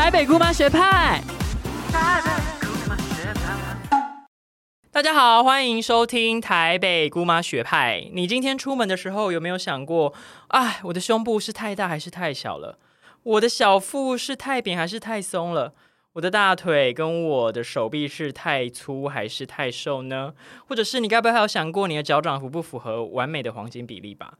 台北姑妈学派。大家好，欢迎收听台北姑妈学派。你今天出门的时候有没有想过，哎，我的胸部是太大还是太小了？我的小腹是太扁还是太松了？我的大腿跟我的手臂是太粗还是太瘦呢？或者是你该不会还有想过你的脚掌符不符合完美的黄金比例吧？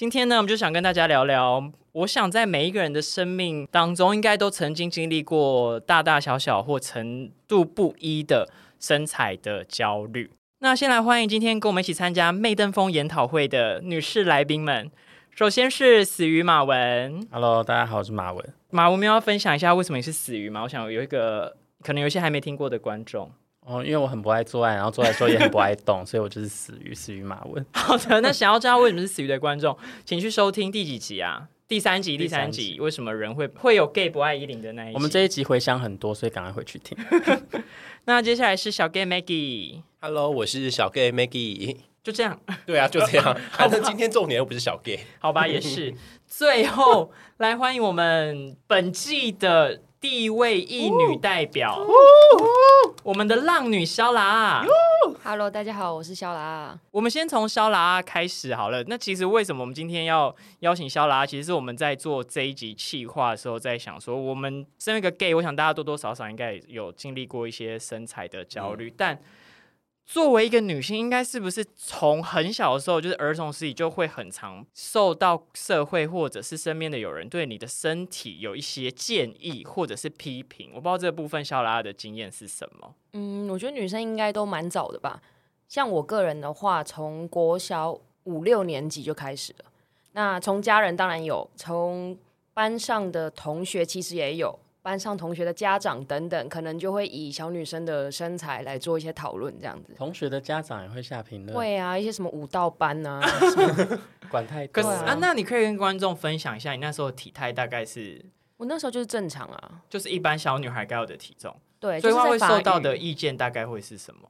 今天呢，我们就想跟大家聊聊，我想在每一个人的生命当中，应该都曾经经历过大大小小或程度不一的身材的焦虑。那先来欢迎今天跟我们一起参加媚登峰研讨会的女士来宾们。首先是死鱼马文，Hello，大家好，我是马文。马文，我们要分享一下为什么你是死鱼吗？我想有一个可能有一些还没听过的观众。哦，因为我很不爱做爱，然后做爱的时候也很不爱动，所以我就是死鱼，死鱼马文。好的，那想要知道为什么是死鱼的观众，请去收听第几集啊？第三集，第第三三集，为什么人会会有 gay 不爱依林的那一集？我们这一集回想很多，所以赶快回去听。那接下来是小 gay Maggie，Hello，我是小 gay Maggie。就这样，对啊，就这样。反正今天重点又不是小 gay。好吧，也是。最后来欢迎我们本季的第一位一女代表，我们的浪女肖拉。Hello，大家好，我是肖拉。我们先从肖拉开始好了。那其实为什么我们今天要邀请肖拉？其实是我们在做这一集企划的时候，在想说，我们身为一个 gay，我想大家多多少少应该有经历过一些身材的焦虑，但作为一个女性，应该是不是从很小的时候，就是儿童时期就会很常受到社会或者是身边的有人对你的身体有一些建议或者是批评？我不知道这部分肖拉的经验是什么。嗯，我觉得女生应该都蛮早的吧。像我个人的话，从国小五六年级就开始了。那从家人当然有，从班上的同学其实也有，班上同学的家长等等，可能就会以小女生的身材来做一些讨论，这样子。同学的家长也会下评论，会啊，一些什么舞蹈班啊，管太多。可是啊啊那你可以跟观众分享一下，你那时候的体态大概是我那时候就是正常啊。就是一般小女孩该有的体重，对，所以会受到的意见大概会是什么？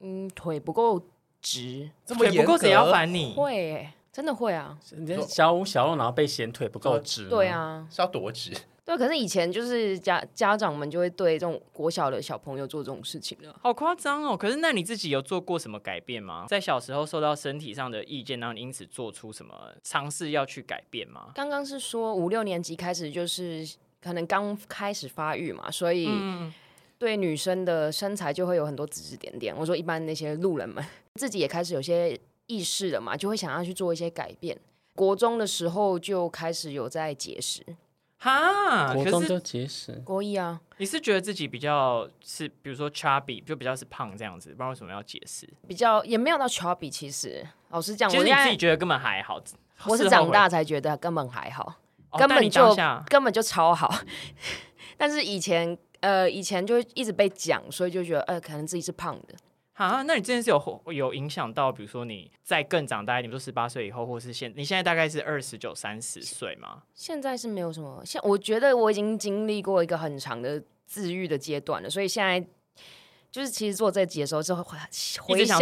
嗯腿不够直，这么严腿不够谁要格，烦你？会耶、真的会啊。你小五小六，然后被嫌腿不够直，对，啊，是要多直？对，可是以前就是家家长们就会对这种国小的小朋友做这种事情了。好夸张哦！可是那你自己有做过什么改变吗？在小时候受到身体上的意见，然后你因此做出什么尝试要去改变吗？刚刚是说五六年级开始就是可能刚开始发育嘛，所以嗯，对女生的身材就会有很多指指点点。我说一般那些路人们自己也开始有些意识了嘛，就会想要去做一些改变。国中的时候就开始有在节食，哈，可国中就是节食。国一啊，你是觉得自己比较是，比如说 chubby，就比较是胖这样子，不知道为什么要解释。比较也没有到 chubby。其实老实讲，其实你我现在自己觉得根本还好，我是事后回长大才觉得根本还好。哦但你根本就下根本就超好。但是以前呃以前就一直被讲，所以就觉得呃可能自己是胖的。啊，那你这件事有有影响到，比如说你在更长大一点，比如说十八岁以后，或是现你现在大概是二十九、三十岁吗？现在是没有什么，现我觉得我已经经历过一个很长的自愈的阶段了，所以现在。就是其实做这集的时候，就回回想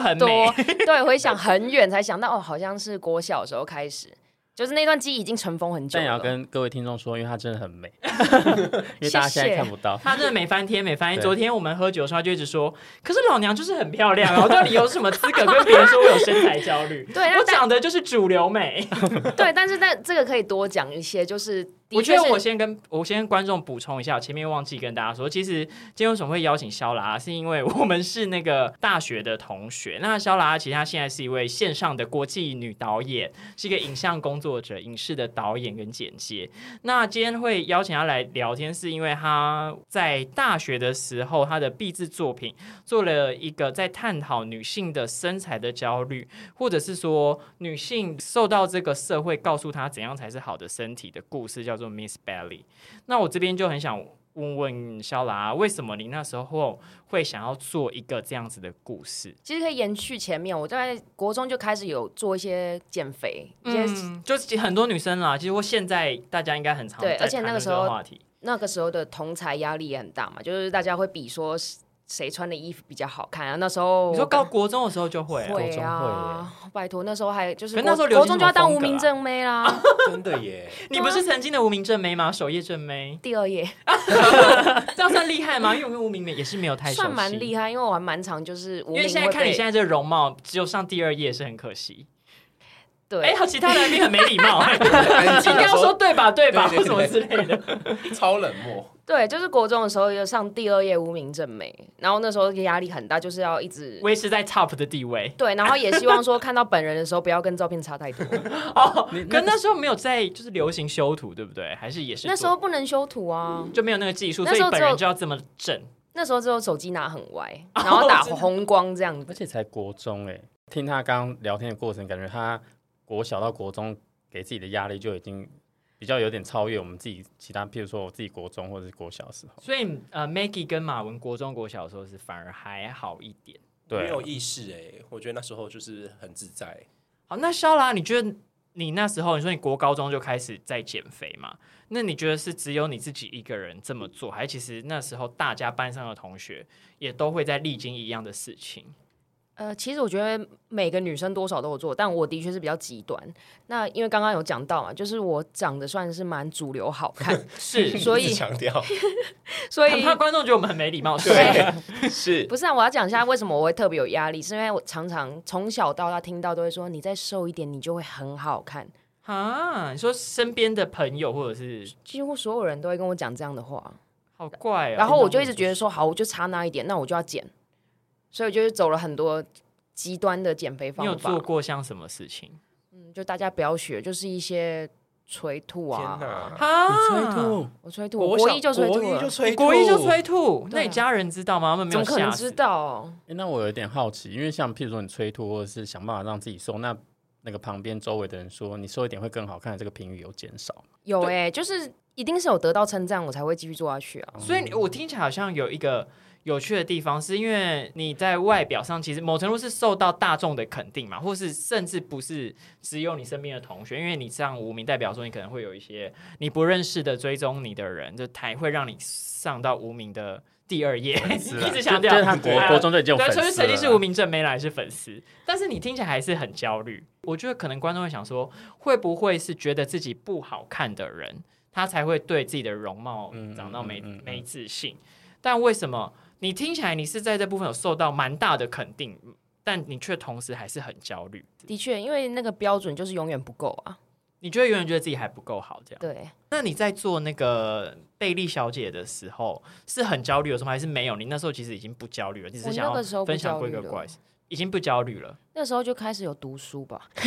很多美，对，回想很远才想到哦，好像是国小的时候开始，就是那段记忆已经尘封很久但也要了。跟各位听众说，因为她真的很美，因为大家现在看不到。他真的每翻天每翻天。对昨天我们喝酒的时候，他就一直说，可是老娘就是很漂亮啊，我到底有什么资格跟别人说我有身材焦虑？对那我长得就是主流美。对，但是但这个可以多讲一些，就是的我觉得我先跟我先跟观众补充一下，我前面忘记跟大家说，其实今天为什么会邀请肖拉，是因为我们是那个大学的同学。那肖拉其实她现在是一位线上的国际女导演，是一个影像工作者、影视的导演跟剪接。那今天会邀请她来聊天，是因为她在大学的时候，她的毕制作品做了一个在探讨女性的身材的焦虑，或者是说女性受到这个社会告诉她怎样才是好的身体的故事，叫做 Miss Belly。那我这边就很想问问肖拉，为什么你那时候会想要做一个这样子的故事？其实可以延续前面，我在国中就开始有做一些减肥，嗯，就是很多女生啦，其实我现在大家应该很常对而且那个时候话题，那个时候的同才压力也很大嘛，就是大家会比说谁穿的衣服比较好看啊。那时候你说高国中的时候就会、啊，会啊，拜托，那时候还就是可国那时候流行国中就要当无名正妹啦。真的耶，你不是曾经的无名正妹吗？首页正妹，第二页 这样算厉害吗？因为我跟无名妹也是没有太算蛮厉害，因为我还蛮常就是无因为名现在看你现在这个容貌，只有上第二页是很可惜。对，哎、好，其他来宾很没礼貌，安应该要说对吧？对吧？或什么之类的。超冷漠，对，就是国中的时候就上第二页无名正美，然后那时候压力很大，就是要一直维持在 top 的地位对，然后也希望说看到本人的时候不要跟照片差太多。哦。可那时候没有在就是流行修图，对不对？还是也是那时候不能修图啊，就没有那个技术，所以本人就要这么正。那时候只有手机拿很歪，然后打红光这样子。而且才国中哎、听他刚刚聊天的过程，感觉他国小到国中给自己的压力就已经比较有点超越我们自己其他，譬如说我自己国中或者是国小的时候。所以呃，Maggie 跟马文国中国小的时候是反而还好一点。对没有意识哎，我觉得那时候就是很自在。好，那肖拉，你觉得你那时候你说你国高中就开始在减肥嘛？那你觉得是只有你自己一个人这么做，还是其实那时候大家班上的同学也都会在历经一样的事情？呃，其实我觉得每个女生多少都有做，但我的确是比较极端。那因为刚刚有讲到嘛，就是我长得算是蛮主流好看，是，所以强调，所以很怕观众觉得我们很没礼貌。是对，是不是啊，我要讲一下为什么我会特别有压力，是因为我常常从小到大听到都会说，你再瘦一点，你就会很好看。啊，你说身边的朋友或者是几乎所有人都会跟我讲这样的话，好怪哦。然后我就一直觉得说，好，我就差那一点，那我就要减，所以我就是走了很多极端的减肥方法你有。做过像什么事情？嗯，就大家不要学，就是一些催吐啊，哪，啊，催吐，我催吐，我国一就催吐国一就催吐，国一就催吐，那你家人知道吗？他们没怎有可能知？道？诶那我有点好奇，因为像譬如说你催吐，或者是想办法让自己瘦，那那个旁边周围的人说你瘦一点会更好看，这个频率有减少吗？有哎、就是一定是有得到称赞，我才会继续做下去啊。所以我听起来好像有一个有趣的地方，是因为你在外表上其实某程度是受到大众的肯定嘛，或是甚至不是只有你身边的同学，因为你上无名，代表说你可能会有一些你不认识的追踪你的人，就才会让你上到无名的第二页，一直强调就是他国啊国中就已经有对，粉丝了所以曾经是无名正没来是粉丝，但是你听起来还是很焦虑。我觉得可能观众会想说，会不会是觉得自己不好看的人，他才会对自己的容貌嗯长到没、嗯嗯嗯没自信？但为什么你听起来你是在这部分有受到蛮大的肯定，但你却同时还是很焦虑？的确，因为那个标准就是永远不够啊。你觉得永远觉得自己还不够好，这样？对，那你在做那个贝利小姐的时候，是很焦虑的时候吗还是没有？你那时候其实已经不焦虑了，你只是想要分享规个怪，已经不焦虑了。那时候就开始有读书吧。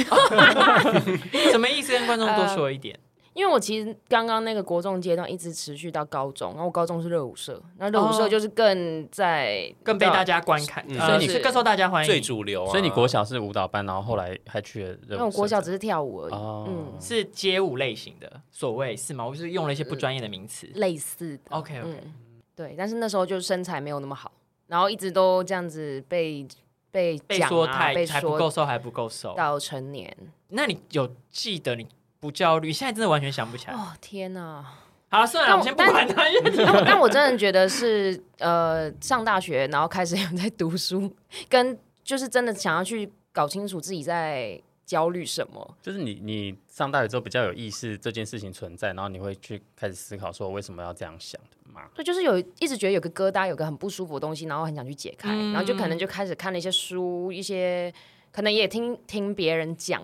什么意思？跟观众多说一点。因为我其实刚刚那个国中阶段一直持续到高中，然后我高中是热舞社，那热舞哦社就是更在更被大家观看，所以你是更受大家欢迎。最主流啊。所以你国小是舞蹈班，然后后来还去了热舞社。那我国小只是跳舞而已，哦嗯，是街舞类型的，所谓是吗？我是用了一些不专业的名词。类似的。OK OK，、嗯，对，但是那时候就身材没有那么好，然后一直都这样子被被被说太被说还不够瘦，还不够瘦。到成年。那你有记得你不焦虑？现在真的完全想不起来。哦天哪！好了，算了，我先不管它。因为 但我但我真的觉得是呃，上大学然后开始有在读书，跟就是真的想要去搞清楚自己在焦虑什么。就是你你上大学之后比较有意识这件事情存在，然后你会去开始思考说我为什么要这样想的嘛？对，就是有一直觉得有个疙瘩，有个很不舒服的东西，然后很想去解开，嗯然后就可能就开始看了一些书，一些可能也听听别人讲，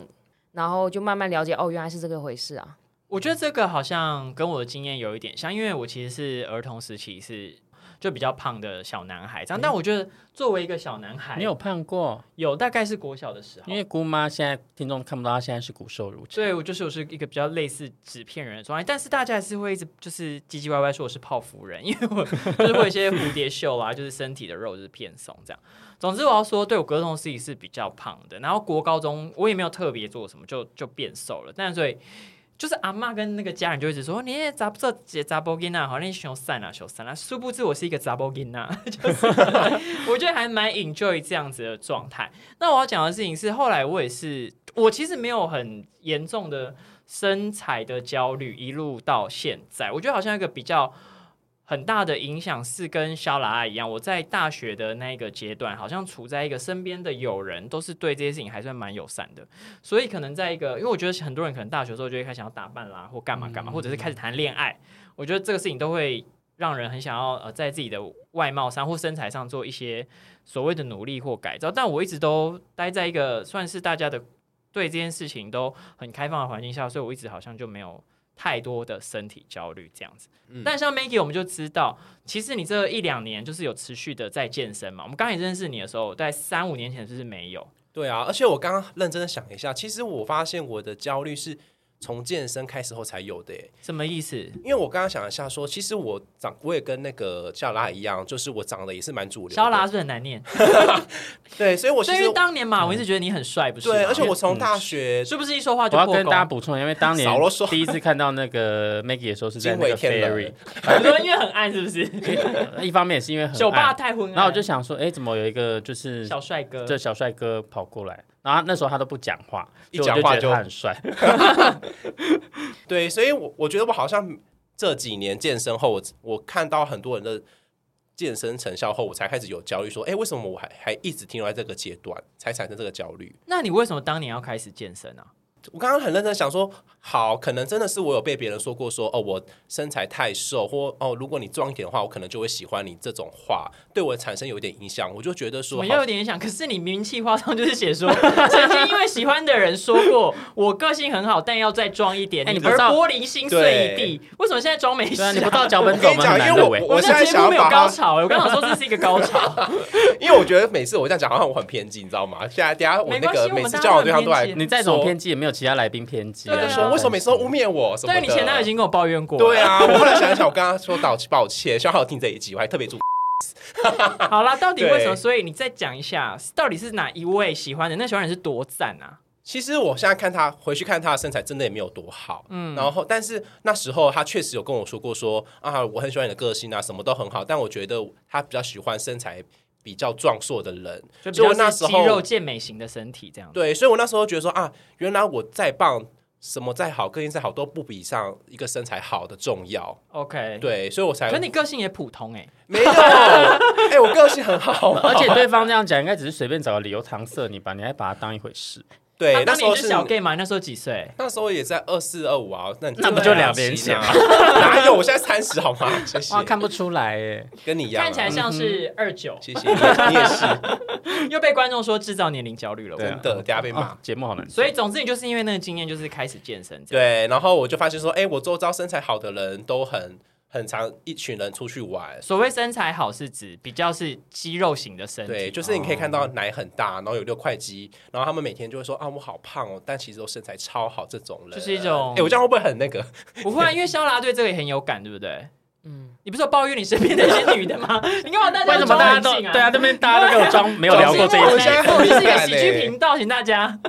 然后就慢慢了解，哦，原来是这个回事啊。我觉得这个好像跟我的经验有一点像，因为我其实是儿童时期是就比较胖的小男孩，这样。但我觉得作为一个小男孩，你有胖过？有大概是国小的时候，因为姑妈现在听众看不到，她现在是骨瘦如柴。所以我就是我是一个比较类似纸片人的状态，但是大家还是会一直就是唧唧歪歪说我是泡芙人，因为我 就是会有一些蝴蝶袖啊，就是身体的肉就是偏松这样。总之我要说，对我高中自己是比较胖的，然后国高中我也没有特别做什么，就就变瘦了。但所以就是阿妈跟那个家人就一直说你咋不这姐杂波金呐，好像你熊散啊熊散啊，殊不知我是一个杂波金呐，就是我觉得还蛮 enjoy 这样子的状态。那我要讲的事情是，后来我也是，我其实没有很严重的身材的焦虑，一路到现在，我觉得好像一个比较很大的影响是跟肖拉拉一样，我在大学的那个阶段，好像处在一个身边的友人都是对这些事情还算蛮友善的，所以可能在一个，因为我觉得很多人可能大学的时候就会开始想要打扮啦，或干嘛干嘛，或者是开始谈恋爱，我觉得这个事情都会让人很想要呃在自己的外貌上或身材上做一些所谓的努力或改造，但我一直都待在一个算是大家的对这件事情都很开放的环境下，所以我一直好像就没有。太多的身体焦虑这样子，但像 Maggie 我们就知道，其实你这一两年就是有持续的在健身嘛。我们刚开始认识你的时候，在三五年前就是没有。对啊，而且我刚刚认真的想一下，其实我发现我的焦虑是。从健身开始后才有的，什么意思？因为我刚刚想一下，说其实我长我也跟那个肖拉一样，就是我长得也是蛮主流。肖拉是很难念，对，所以我其实当年嘛，我一直觉得你很帅，不是？对，而且我从大学是不是一说话就我要跟大家补充，因为当年 第一次看到那个 Maggie 的时候是在那个 Ferry，很多 因为很暗，是不是？一方面也是因为很酒吧太昏暗，然后我就想说，哎，怎么有一个就是小帅哥，这小帅哥跑过来？然后那时候他都不讲话，一讲话就很帅。对，所以，我我觉得我好像这几年健身后，我我看到很多人的健身成效后，我才开始有焦虑，说，哎，为什么我还还一直停留在这个阶段，才产生这个焦虑？那你为什么当年要开始健身啊？我刚刚很认真想说，好，可能真的是我有被别人说过，说哦，我身材太瘦，或哦，如果你壮一点的话，我可能就会喜欢你。这种话对我产生有一点影响，我就觉得说，我有点影响。可是你名气话上就是写说，曾经因为喜欢的人说过，我个性很好，但要再装一点，你而玻璃心碎一地。为什么现在装没事？你不到脚本走吗？因为我我现在想没有高潮，我刚刚说这是一个高潮，因为我觉得每次我这样讲，好像我很偏激，你知道吗？现在等下我那个每次交往对象都来，你再怎么偏激，也没有其他来宾偏激。说为什么每次都污蔑我？什么？对，你前男友已经跟我抱怨过。对啊，我后来想想，我刚刚说道抱歉，希望他听这一集，我还特别注。好啦，到底为什么？所以你再讲一下，到底是哪一位喜欢的？那喜欢人是多赞啊！其实我现在看他回去看他的身材，真的也没有多好。嗯，然后但是那时候他确实有跟我说过，说啊，我很喜欢你的个性啊，什么都很好。但我觉得他比较喜欢身材比较壮硕的人，就我那时候肌肉健美型的身体这样。对，所以我那时候觉得说啊，原来我再棒。什么再好，个性再好，都不比上一个身材好的重要。OK，对，所以我才。可你个性也普通哎，没有，哎，我个性很好，而且对方这样讲，应该只是随便找个理由搪塞你吧？你还把他当一回事？对，那时候是小 gay 嘛？那时候几岁？那时候也在二四二五啊。那那不就两年前吗？哪有？我现在三十好吗？谢谢。哇，看不出来哎，跟你一样，看起来像是二九。谢谢，你也是。又被观众说制造年龄焦虑了，真的，等下被骂。节目好难。所以总之，你就是因为那个经验，就是开始健身。对，然后我就发现说，哎，我周遭身材好的人都很。很常一群人出去玩，所谓身材好是指比较是肌肉型的身体，对，就是你可以看到奶很大，然后有六块肌，然后他们每天就会说啊我好胖哦，但其实都身材超好这种人，就是一种，哎，我这样会不会很那个？不会，因为肖拉对这个也很有感，对不对？嗯，你不是有抱怨你身边那些女的吗？你干嘛大家为什么大家都对啊？那边大家都给我装没有聊过这一些，我们是一个喜剧频道，请大家。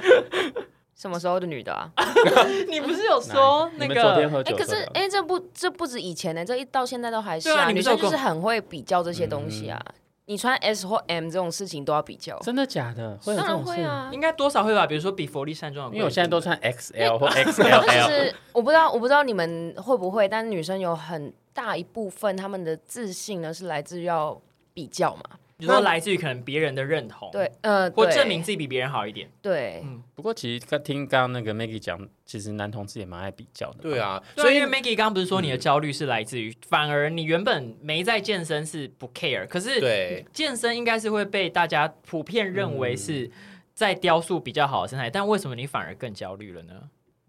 什么时候的女的啊？你不是有说那个？哎，可是哎，这不这不止以前呢，这一到现在都还是啊。女生就是很会比较这些东西啊。你穿 S 或 M 这种事情都要比较，真的假的？当然会啊，应该多少会吧。比如说比佛利山庄，因为我现在都穿 XL 或 XL。就是我不知道，我不知道你们会不会，但是女生有很大一部分，她们的自信呢是来自于要比较嘛。你说来自于可能别人的认同，对，呃，或证明自己比别人好一点，对，嗯。不过其实刚听刚刚那个 Maggie 讲，其实男同志也蛮爱比较的，对啊。所以因为 Maggie 刚刚不是说你的焦虑是来自于，反而你原本没在健身是不 care，可是对健身应该是会被大家普遍认为是在雕塑比较好的身材，但为什么你反而更焦虑了呢？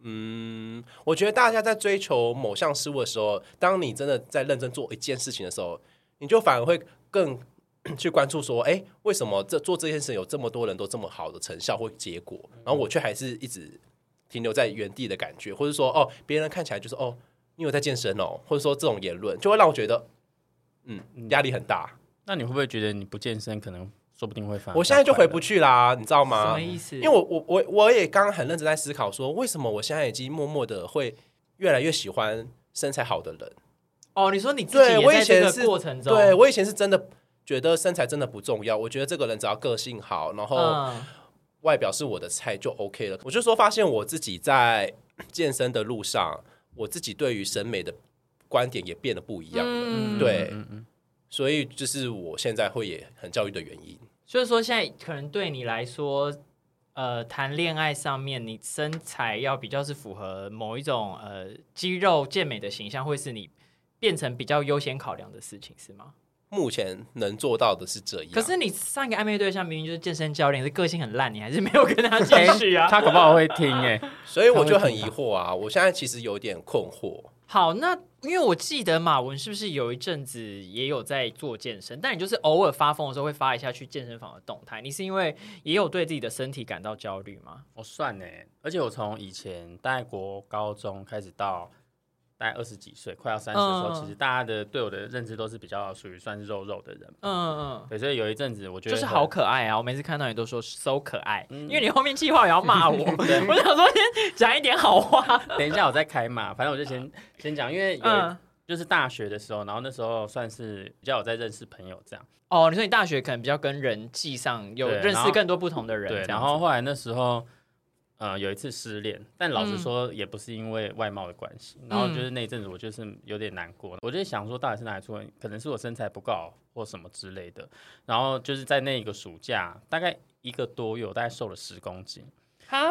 嗯，我觉得大家在追求某项事物的时候，当你真的在认真做一件事情的时候，你就反而会更。去关注说，哎，为什么这做这件事有这么多人都这么好的成效或结果，然后我却还是一直停留在原地的感觉，或者说，哦，别人看起来就是哦，你有在健身哦，或者说这种言论就会让我觉得，嗯，压力很大。那你会不会觉得你不健身，可能说不定会发？我现在就回不去啦，你知道吗？什么意思？因为我我我我也刚刚很认真在思考，说为什么我现在已经默默的会越来越喜欢身材好的人。哦，你说你自己也在这个过程中，对我以前是真的。觉得身材真的不重要，我觉得这个人只要个性好，然后外表是我的菜就 OK 了。我就说发现我自己在健身的路上，我自己对于审美的观点也变得不一样了。嗯对嗯嗯，所以就是我现在会也很教育的原因。所以说现在可能对你来说，呃，谈恋爱上面，你身材要比较是符合某一种呃肌肉健美的形象，会是你变成比较优先考量的事情，是吗？目前能做到的是这样。可是你上一个暧昧对象明明就是健身教练，是个性很烂，你还是没有跟他继续啊？他可不好会听哎，所以我就很疑惑啊，我现在其实有点困惑。好，那因为我记得马文是不是有一阵子也有在做健身，但你就是偶尔发疯的时候会发一下去健身房的动态，你是因为也有对自己的身体感到焦虑吗？我算呢，而且我从以前大概国高中开始到大概二十几岁，快要三十的时候，嗯其实大家的对我的认知都是比较属于算肉肉的人。嗯嗯。对，所以有一阵子我觉得就是好可爱啊！我每次看到你都说 so 可爱，嗯因为你后面计划也要骂我，我想说先讲一点好话。等一下我再开嘛，反正我就先先讲，因为有一、嗯，就是大学的时候，然后那时候算是比较有在认识朋友这样。哦，你说你大学可能比较跟人际上有对然后认识更多不同的人，对，这样然后后来那时候。呃，有一次失恋，但老实嗯。说也不是因为外貌的关系，然后就是那一阵子我就是有点难过，我就想说到底是哪里出问题，可能是我身材不够好或什么之类的，然后就是在那个暑假大概一个多月，我大概瘦了十公斤，啊，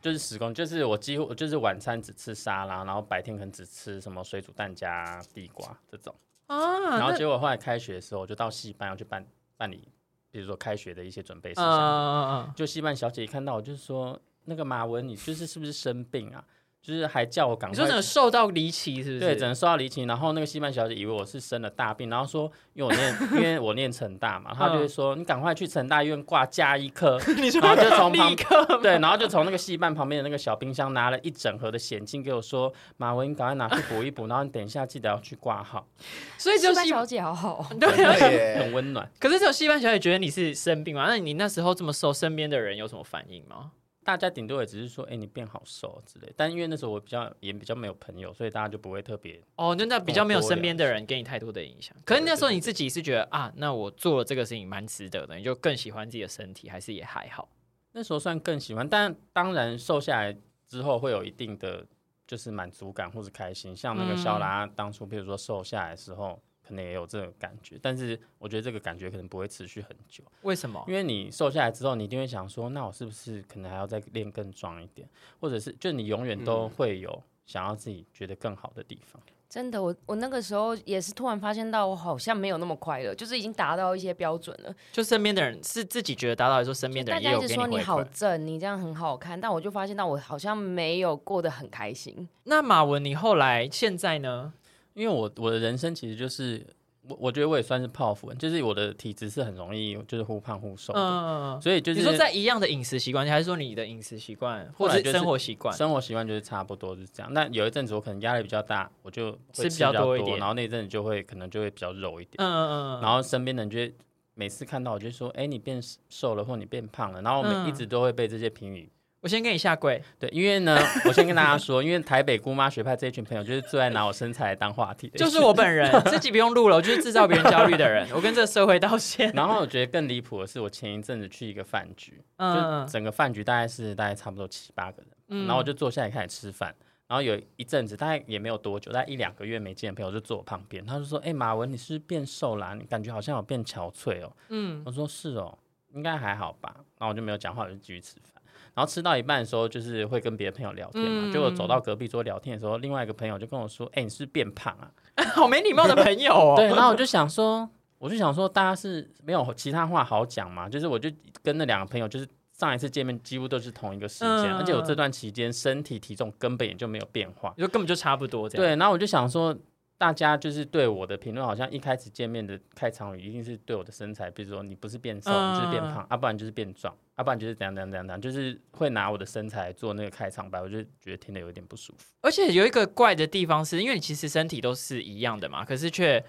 就是十公，就是我几乎就是晚餐只吃沙拉，然后白天可能只吃什么水煮蛋加地瓜这种，啊，然后结果后来开学的时候，我就到戏班要去办办理，比如说开学的一些准备事嗯项，嗯嗯。就戏班小姐一看到我，就是说那个马文，你就是是不是生病啊？就是还叫我赶快你说整个瘦到离奇是不是？对，只能受到离奇。然后那个戏班小姐以为我是生了大病，然后说，因为我念，因为我念成大嘛，她就会说，你赶快去成大医院挂加医科。然后就从旁对，然后就从那个戏班旁边的那个小冰箱拿了一整盒的险金给我说，马文，你赶快拿去补一补，然后你等一下记得要去挂号，所以就戏戏班小姐好好，对很温暖。可是只有戏班小姐觉得你是生病吗？那你那时候这么瘦，身边的人有什么反应吗？大家顶多也只是说，哎、你变好瘦之类。但因为那时候我比较也比较没有朋友，所以大家就不会特别哦，那那比较没有身边的人给你太多的影响。可是那时候你自己是觉得啊，那我做了这个事情蛮值得的，你就更喜欢自己的身体，还是也还好？那时候算更喜欢，但当然瘦下来之后会有一定的就是满足感或是开心。像那个肖拉当初，比如说瘦下来的时候，可能也有这个感觉，但是我觉得这个感觉可能不会持续很久，为什么？因为你瘦下来之后，你一定会想说，那我是不是可能还要再练更壮一点，或者是就你永远都会有想要自己觉得更好的地方。真的，我我那个时候也是突然发现到，我好像没有那么快乐，就是已经达到一些标准了。就身边的人是自己觉得达到，还是说身边的人也有家一直说你？好正，你这样很好看，但我就发现到我好像没有过得很开心。那马文，你后来现在呢？因为我我的人生其实就是我我觉得我也算是泡芙人，就是我的体质是很容易就是忽胖忽瘦的，嗯，所以就是你说在一样的饮食习惯下，还是说你的饮食习惯或者是后来就是生活习惯？生活习惯就是差不多是这样。那有一阵子我可能压力比较大，我就会吃比较多一点然后那一阵子就会可能就会比较肉一点，嗯嗯嗯，然后身边的人就会每次看到我就说，哎、你变瘦了或你变胖了，然后我们嗯一直都会被这些评语。我先跟你下跪。对，因为呢，我先跟大家说，因为台北姑妈学派这一群朋友，就是最爱拿我身材当话题的，就是我。本人，自己不用录了，我就是制造别人焦虑的人。我跟这个社会道歉。然后我觉得更离谱的是，我前一阵子去一个饭局，就嗯，整个饭局大概是大概差不多七八个人，嗯然后我就坐下来开始吃饭。然后有一阵子，大概也没有多久，大概一两个月没见的朋友就坐我旁边，他就说：“哎、马文，你是不是变瘦啦、你感觉好像有变憔悴哦。”嗯，我说：“是哦，应该还好吧。”然后我就没有讲话，我就继续吃饭。然后吃到一半的时候，就是会跟别的朋友聊天嘛。嗯结果走到隔壁桌聊天的时候，另外一个朋友就跟我说：“哎、你是不是变胖啊？”好没礼貌的朋友哦。对，然后我就想说，我就想说，大家是没有其他话好讲嘛？就是我就跟那两个朋友，就是上一次见面几乎都是同一个时间，嗯而且我这段期间身体体重根本也就没有变化。就根本就差不多这样。对，然后我就想说，大家就是对我的评论，好像一开始见面的开场语一定是对我的身材，比如说你不是变瘦，嗯你就是变胖，啊，不然就是变壮，啊，不然就是怎样怎样怎样怎样，就是会拿我的身材做那个开场白，我就觉得听得有点不舒服。而且有一个怪的地方是，因为你其实身体都是一样的嘛，可是却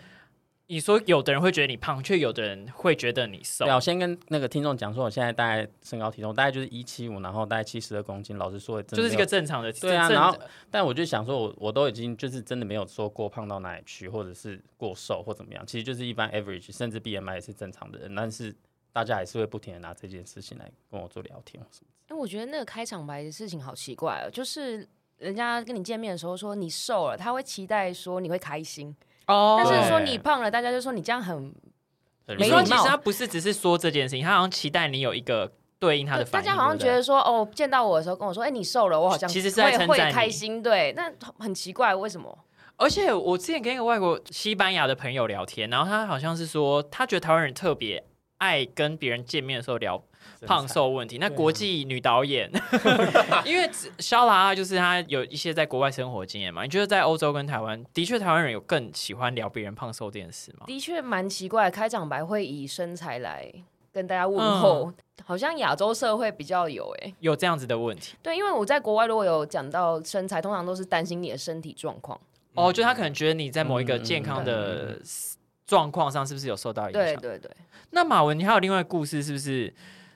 你说有的人会觉得你胖，却有的人会觉得你瘦对。啊，我先跟那个听众讲说，我现在大概身高体重大概就是一七五，然后大概七十二公斤。老实说，真的就是一个正常的，正对啊然后但我就想说我，我都已经就是真的没有说过胖到哪里去，或者是过瘦或怎么样，其实就是一般 average，甚至 BMI 也是正常的人，但是大家还是会不停的拿这件事情来跟我做聊天或什么。因为我觉得那个开场白的事情好奇怪哦，就是人家跟你见面的时候说你瘦了，他会期待说你会开心，哦但是说你胖了，大家就说你这样很很你说没礼貌其实他不是只是说这件事情，他好像期待你有一个对应他的反应。大家好像觉得说哦，见到我的时候跟我说，哎、你瘦了，我好像其实是在会会称赞你开心，对，那很奇怪，为什么？而且我之前跟一个外国西班牙的朋友聊天，然后他好像是说，他觉得台湾人特别爱跟别人见面的时候聊胖瘦问题。那国际女导演，因为肖拉就是她有一些在国外生活经验嘛，你觉得在欧洲跟台湾，的确台湾人有更喜欢聊别人胖瘦这件事吗？的确蛮奇怪，开场白会以身材来跟大家问候，嗯好像亚洲社会比较有哎、有这样子的问题对，因为我在国外如果有讲到身材，通常都是担心你的身体状况。哦，就他可能觉得你在某一个嗯健康嗯的状况上是不是有受到影响？对对对，那马文，你还有另外故事，是不是？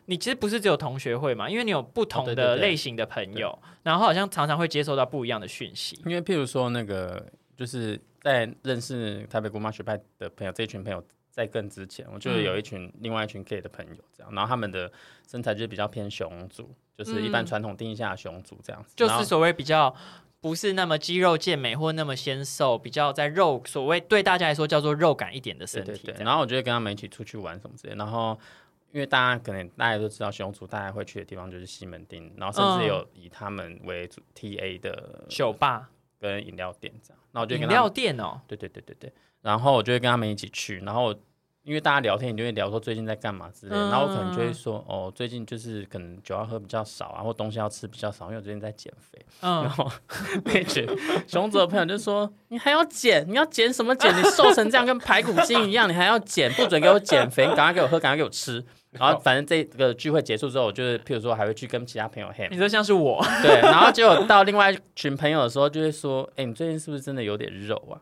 你其实不是只有同学会嘛，因为你有不同的类型的朋友，然后好像常常会接收到不一样的讯息。因为譬如说那个就是在认识台北姑妈学派的朋友这一群朋友。在更之前，我就嗯有一群、另外一群 gay 的朋友，这样，然后他们的身材就是比较偏雄族，就是一般嗯传统定义下的雄族这样子，就是所谓比较不是那么肌肉健美或那么纤瘦，比较在肉所谓对大家来说叫做肉感一点的身体。对对对，然后我就会跟他们一起出去玩什么之类，然后因为大家可能大家都知道熊族，大家会去的地方就是西门町，然后甚至嗯有以他们为主 TA 的酒吧、跟饮料店这样，然后我就饮料店哦，对对对对对，然后我就会跟他们一起去，然后因为大家聊天，你就会聊说最近在干嘛之类的，嗯然后我可能就会说哦，最近就是可能酒要喝比较少啊，或东西要吃比较少，因为我最近在减肥。然嗯，后那群 熊族的朋友就说：“你还要减？你要减什么减？你瘦成这样跟排骨精一样，你还要减？不准给我减肥！你赶快给我喝，赶快给我吃。”然后反正这个聚会结束之后，我就是譬如说还会去跟其他朋友 ham，你说像是我，对，然后结果到另外一群朋友的时候，就会说：“哎、你最近是不是真的有点肉啊？”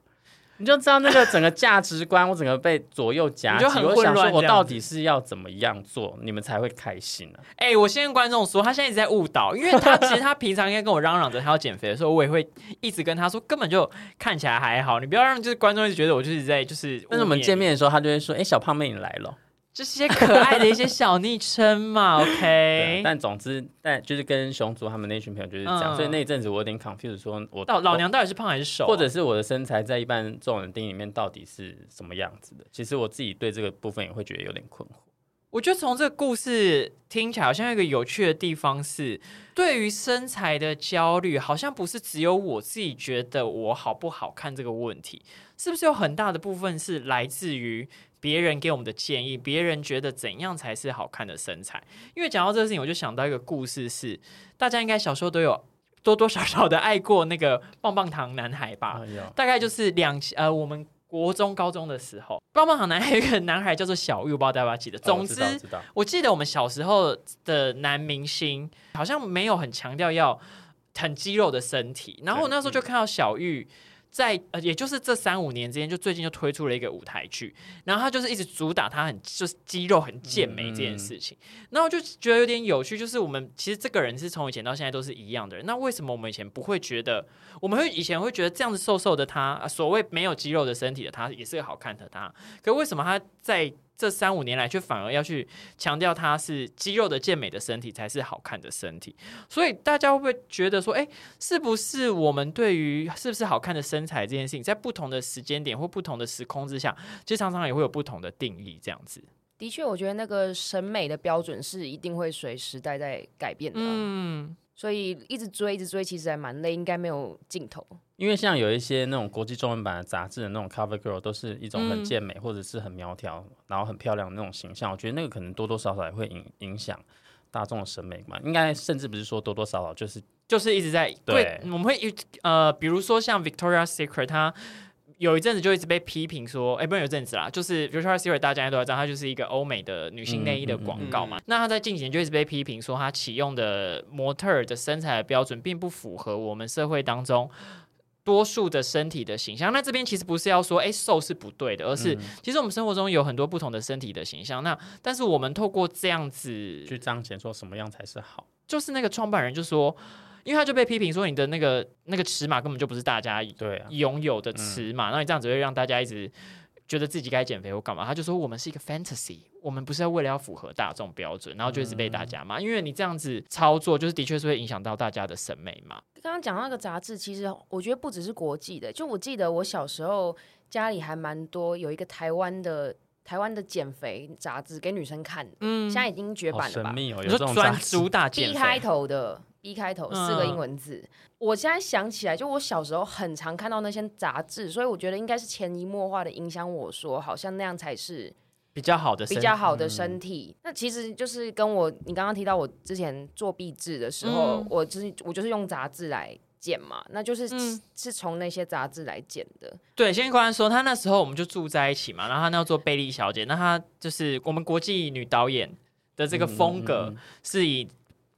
你就知道那个整个价值观，我整个被左右夹击。我想说，我到底是要怎么样做，你们才会开心呢、哎、我先跟观众说，他现在一直在误导，因为他其实他平常应该跟我嚷嚷着他要减肥的时候，我也会一直跟他说，根本就看起来还好，你不要让就是观众一直觉得我就是在就是。但是我们见，面的时候，他就会说：“哎、小胖妹你来了。”就是些可爱的一些小昵称嘛，OK 啊。但总之，但就是跟熊族他们那群朋友就是这样，嗯所以那一阵子我有点 confused，说我到老娘到底是胖还是瘦啊、或者是我的身材在一般这种人定义里面到底是什么样子的？其实我自己对这个部分也会觉得有点困惑。我觉得从这个故事听起来，好像有一个有趣的地方是，对于身材的焦虑，好像不是只有我自己觉得我好不好看这个问题，是不是有很大的部分是来自于别人给我们的建议，别人觉得怎样才是好看的身材？因为讲到这个事情，我就想到一个故事是，大家应该小时候都有 多多少少的爱过那个棒棒糖男孩吧？哎，大概就是两呃，我们国中、高中的时候，棒棒糖男孩有一个男孩叫做小玉，我不知道大家记得。总之，我记得我们小时候的男明星好像没有很强调要很肌肉的身体，然后我那时候就看到小玉。在呃，也就是这三五年之间，就最近就推出了一个舞台剧，然后他就是一直主打他很就是肌肉很健美这件事情，然后我就觉得有点有趣，就是我们其实这个人是从以前到现在都是一样的人，那为什么我们以前不会觉得，我们会以前会觉得这样子瘦瘦的他，啊所谓没有肌肉的身体的他，也是个好看的他，可为什么他在这三五年来却反而要去强调它是肌肉的健美的身体才是好看的身体？所以大家会不会觉得说，哎，是不是我们对于是不是好看的身材这件事情，在不同的时间点或不同的时空之下，其实常常也会有不同的定义，这样子。的确，我觉得那个审美的标准是一定会随时代在改变的啊、嗯，所以一直追一直追，其实还蛮累，应该没有尽头。因为像有一些那种国际中文版的杂志的那种 cover girl，都是一种很嗯健美、或者是很苗条，然后很漂亮的那种形象。我觉得那个可能多多少少也会影影响大众的审美嘛。应该甚至不是说多多少少，就是就是一直在对我们会一呃，比如说像 Victoria Secret，它有一阵子就一直被批评说，哎、不是有一阵子啦，就是 Victoria Secret 大家都知道，它就是一个欧美的女性内衣的广告嘛。那它在近几年就一直被批评说，它启用的模特儿的身材的标准并不符合我们社会当中。多数的身体的形象，那这边其实不是要说，哎、瘦是不对的，而是、其实我们生活中有很多不同的身体的形象。那但是我们透过这样子去彰显说什么样才是好。就是那个创办人就说，因为他就被批评说你的那个那个尺码根本就不是大家对啊，拥有的尺码，那、你这样子会让大家一直觉得自己该减肥或干嘛。他就说我们是一个 fantasy，我们不是要为了要符合大众标准，然后就一直被大家骂，因为你这样子操作，就是的确是会影响到大家的审美嘛。刚刚讲到那个杂志，其实我觉得不只是国际的，就我记得我小时候家里还蛮多有一个台湾的台湾的减肥杂志给女生看，嗯现在已经绝版了吧？神秘哦，有你说专这种杂志主打减肥开头的 B 开头四个嗯。英文字，我现在想起来，就我小时候很常看到那些杂志，所以我觉得应该是潜移默化的影响我说，好像那样才是比较好的比较好的身体。那其实就是跟我你刚刚提到我之前做壁纸的时候，嗯。我就是我就是用杂志来剪嘛，那就是、嗯是从那些杂志来剪的。对，先跟他说，他那时候我们就住在一起嘛，然后他那要做贝利小姐，那他就是我们国际女导演的这个风格是以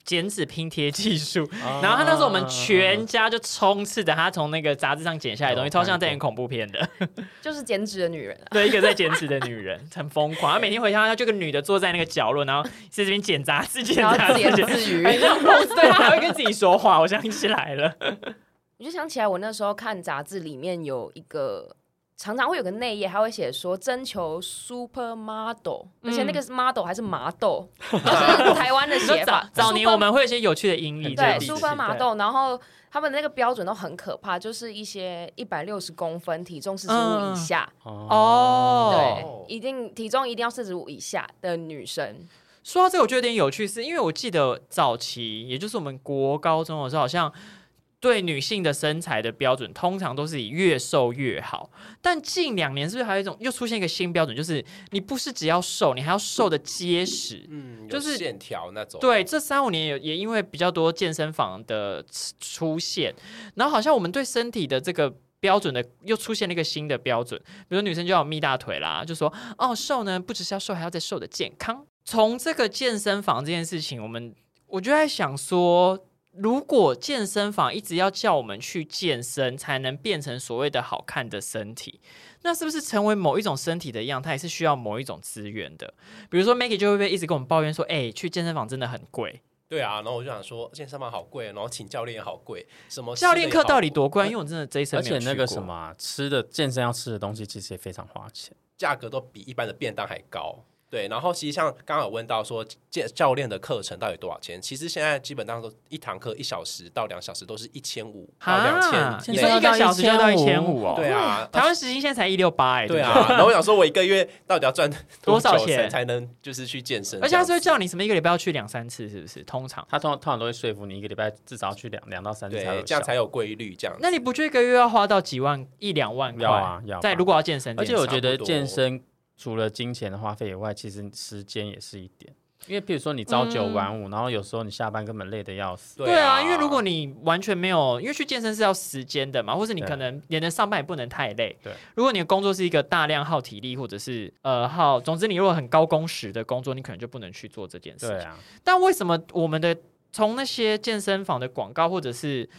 剪纸拼贴技术，嗯然后他那时候我们全家就冲刺的他从那个杂志上剪下来的东西，超像在演恐怖片的，就是剪纸的女人啊，对，一个在剪纸的女人，很疯狂。他每天回家，他就个女的坐在那个角落，然后在这边剪杂志、剪杂志、剪言自语。很像 Rose，对，他还会跟自己说话，我想起来了。我就想起来，我那时候看杂志里面有一个，常常会有个内页，还会写说征求 super model，、而且那个 model 还是麻豆，就是台湾的写法。早年我们会有一些有趣的音译，对这个 super 麻对。豆，然后他们那个标准都很可怕，就是一些一百六十公分，体重四十五嗯以下，哦，对，一定体重一定要四十五以下的女生。说到这个，我觉得有点有趣，是因为我记得早期，也就是我们国高中的时候，好像对女性的身材的标准，通常都是以越瘦越好。但近两年是不是还有一种又出现一个新标准，就是你不是只要瘦，你还要瘦的结实。嗯，就就是是线条那种。对，这三五年也也因为比较多健身房的出现，然后好像我们对身体的这个标准的又出现了一个新的标准，比如女生就要有蜜大腿啦，就说哦瘦呢不只是要瘦，还要再瘦的健康。从这个健身房这件事情，我们我就在想说。如果健身房一直要叫我们去健身，才能变成所谓的好看的身体，那是不是成为某一种身体的样态是需要某一种资源的？比如说 Maggie 就会不会一直跟我们抱怨说，哎、去健身房真的很贵，对啊，然后我就想说，健身房好贵，然后请教练也好贵，什么教练课到底多贵？因为我真的这一生而且那个什么、啊、吃的健身要吃的东西，其实也非常花钱。价格都比一般的便当还高。对，然后其实像刚刚有问到说健教练的课程到底多少钱？其实现在基本上都一堂课一小时到两小时都是一千五到两啊，千。你说一个小时就到一千五哦？对啊，台湾时薪现在才一六八哎，对啊。然后我想说，我一个月到底要赚多少钱才能就是去健身？而且他是会叫你什么一个礼拜要去两三次，是不是？通常，他通常通常都会说服你一个礼拜至少要去两两到三次这样才有规律。这样，那你不就一个月要花到几万一两万块？要啊要啊在如果要健身而，且我觉得健身除了金钱的花费以外，其实时间也是一点。因为比如说你朝九晚五，然后有时候你下班根本累得要死。对啊，因为如果你完全没有，因为去健身是要时间的嘛，或是你可能连着上班也不能太累。对，如果你的工作是一个大量耗体力，或者是呃耗，总之你如果很高工时的工作，你可能就不能去做这件事情。对啊，但为什么我们的从那些健身房的广告，或者是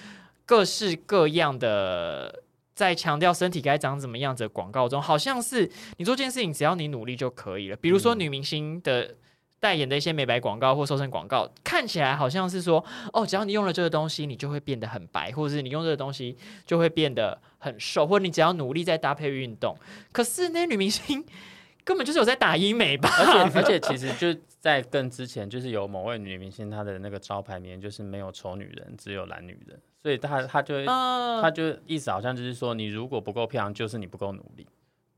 各式各样的在强调身体该长怎么样子的广告中，好像是你做这件事情只要你努力就可以了。比如说嗯女明星的。代言的一些美白广告或瘦身广告，看起来好像是说，哦，只要你用了这个东西，你就会变得很白，或者是你用这个东西就会变得很瘦，或者你只要努力再搭配运动。可是那些女明星根本就是有在打医美吧？而且而 且其实就在更之前，就是有某位女明星，她的那个招牌名就是没有丑女人，只有懒女人，所以他他就会嗯她就意思好像就是说，你如果不够漂亮，就是你不够努力。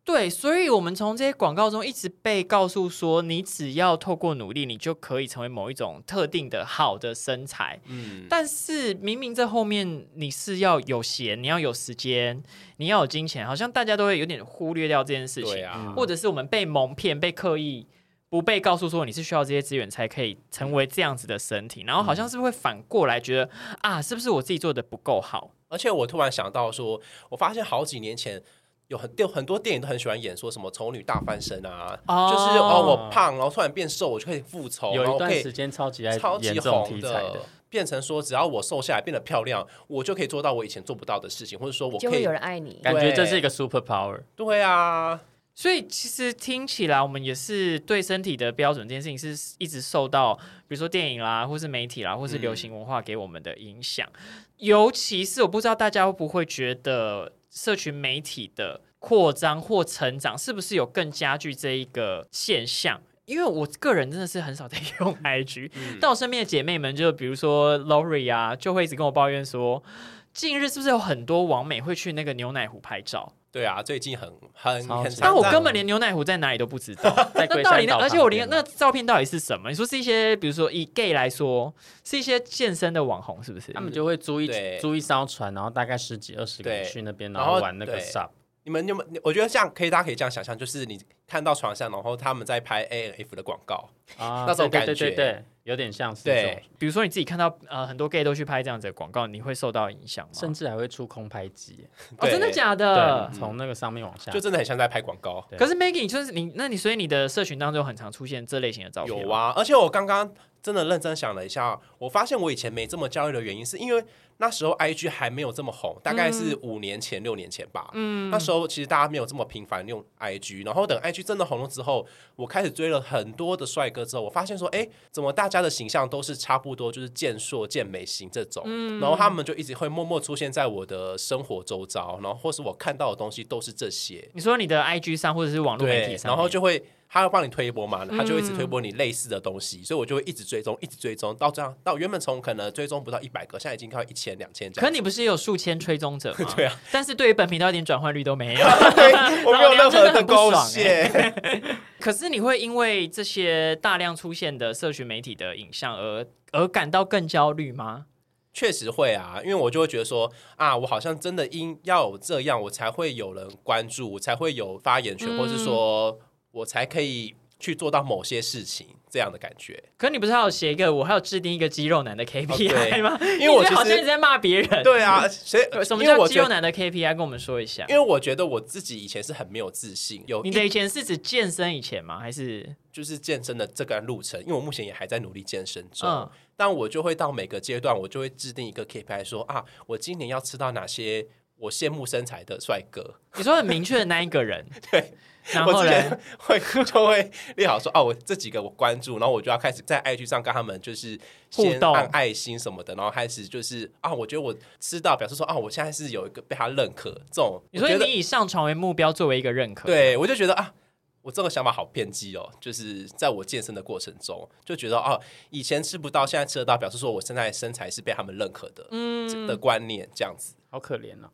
对，所以我们从这些广告中一直被告诉说，你只要透过努力，你就可以成为某一种特定的好的身材。嗯，但是明明这后面你是要有闲，你要有时间，你要有金钱，好像大家都会有点忽略掉这件事情，啊，或者是我们被蒙骗、被刻意不被告诉说你是需要这些资源才可以成为这样子的身体，然后好像是会反过来觉得啊，是不是我自己做的不够好？而且我突然想到说，我发现好几年前。有很有很多电影都很喜欢演说什么丑女大翻身啊，哦就是哦我胖，然后突然变瘦，我就可以复仇，有一段时间超级爱超级红题材的，变成说只要我瘦下来变得漂亮，我就可以做到我以前做不到的事情，或者说我可以就会有人爱你。感觉这是一个 super power。对啊，所以其实听起来，我们也是对身体的标准这件事情，是一直受到比如说电影啦，或是媒体啦，或是流行文化给我们的影响。尤其是我不知道大家会不会觉得，社群媒体的扩张或成长，是不是有更加剧这一个现象？因为我个人真的是很少在用 IG，、嗯但我身边的姐妹们，就比如说 Lori 啊，就会一直跟我抱怨说，近日是不是有很多网美会去那个牛奶湖拍照？对啊，最近很很很但我根本连牛奶壶在哪里都不知道。在那到底那，龟山岛而且我连那照片到底是什么？你说是一些，比如说以 gay 来说，是一些健身的网红，是不是？他们就会租一租一艘船，然后大概十几二十个人去那边，然后玩那个对 SUP。你们有没有？我觉得这样可以，大家可以这样想象，就是你看到床上，然后他们在拍 A N F 的广告，啊那种对对对感觉对对，有点像是对，比如说你自己看到呃很多 gay 都去拍这样子的广告，你会受到影响吗？甚至还会出空拍机，哦，真的假的对，？从那个上面往下就。真的很像在拍广告。可是 Maggie，就是你，那你所以你的社群当中很常出现这类型的照片有，啊，而且我刚刚真的认真想了一下，我发现我以前没这么焦虑的原因，是因为那时候 IG 还没有这么红，大概是五年前、六年前吧。嗯，那时候其实大家没有这么频繁用 IG，然后等真的红了之后，我开始追了很多的帅哥之后，我发现说，哎，怎么大家的形象都是差不多，就是健硕、健美型这种，然后他们就一直会默默出现在我的生活周遭，然后或是我看到的东西都是这些。你说你的 IG 上或者是网络媒体，上，然后就会他要帮你推一波嘛，他就会一直推波你类似的东西，所以我就会一直追踪，一直追踪，到这样到原本从可能追踪不到一百个，现在已经到一千、两千这样。可你不是有数千追踪者吗？对啊，但是对于本频道一点转换率都没有。对，我没有任何的贡爽献。可是你会因为这些大量出现的社群媒体的影像而而感到更焦虑吗？确实会啊，因为我就会觉得说啊，我好像真的因要有这样，我才会有人关注，我才会有发言权，或是说我才可以去做到某些事情，这样的感觉。可你不是还有写一个，我还有制定一个肌肉男的 KPI 对吗？因为我好像一直在骂别人。对啊，所以什么叫肌肉男的 KPI？跟我们说一下。因为我觉得我自己以前是很没有自信，有你的以前是指健身以前吗？还是就是健身的这个路程，因为我目前也还在努力健身中。嗯但我就会到每个阶段，我就会制定一个 KPI，说啊，我今年要吃到哪些我羡慕身材的帅哥。你说很明确的那一个人？对。然后呢我之前？会就会列好说，哦、我这几个我关注，然后我就要开始在 IG 上跟他们就是先互动按爱心什么的，然后开始就是啊，我觉得我吃到表示说啊，我现在是有一个被他认可这种，你说你以上传为目标作为一个认可？，对我就觉得啊，我这个想法好偏激哦。就是在我健身的过程中，就觉得哦，以前吃不到，现在吃得到，表示说我现在身材是被他们认可的，嗯的观念这样子。好可怜哦。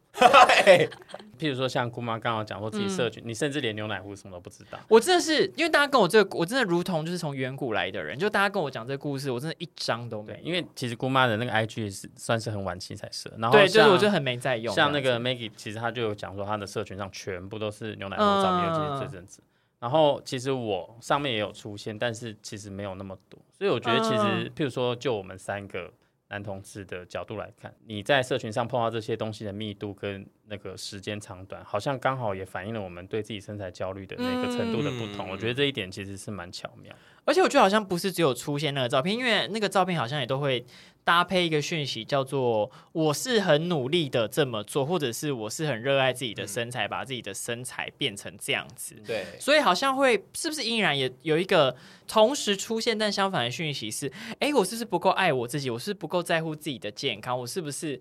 嘿 譬如说像姑妈刚刚讲说自己社群，你甚至连牛奶壶什么都不知道。我真的是因为大家跟我这个，我真的如同就是从远古来的人，就大家跟我讲这个故事，我真的一张都没对，。因为其实姑妈的那个 IG 是算是很晚期才设，然后对，就是我就很没在用。像那个 Maggie，其实她就有讲说她的社群上全部都是牛奶壶的照片，嗯尤其是这阵子。然后其实我上面也有出现，但是其实没有那么多，所以我觉得其实嗯譬如说就我们三个男同志的角度来看，你在社群上碰到这些东西的密度跟那个时间长短，好像刚好也反映了我们对自己身材焦虑的那个程度的不同。嗯我觉得这一点其实是蛮巧妙。而且我觉得好像不是只有出现那个照片，因为那个照片好像也都会搭配一个讯息，叫做“我是很努力的这么做”，或者是“我是很热爱自己的身材，把自己的身材变成这样子”。对，所以好像会是不是依然也有一个同时出现但相反的讯息是：哎，我是不是不够爱我自己？我是不够在乎自己的健康？我是不是、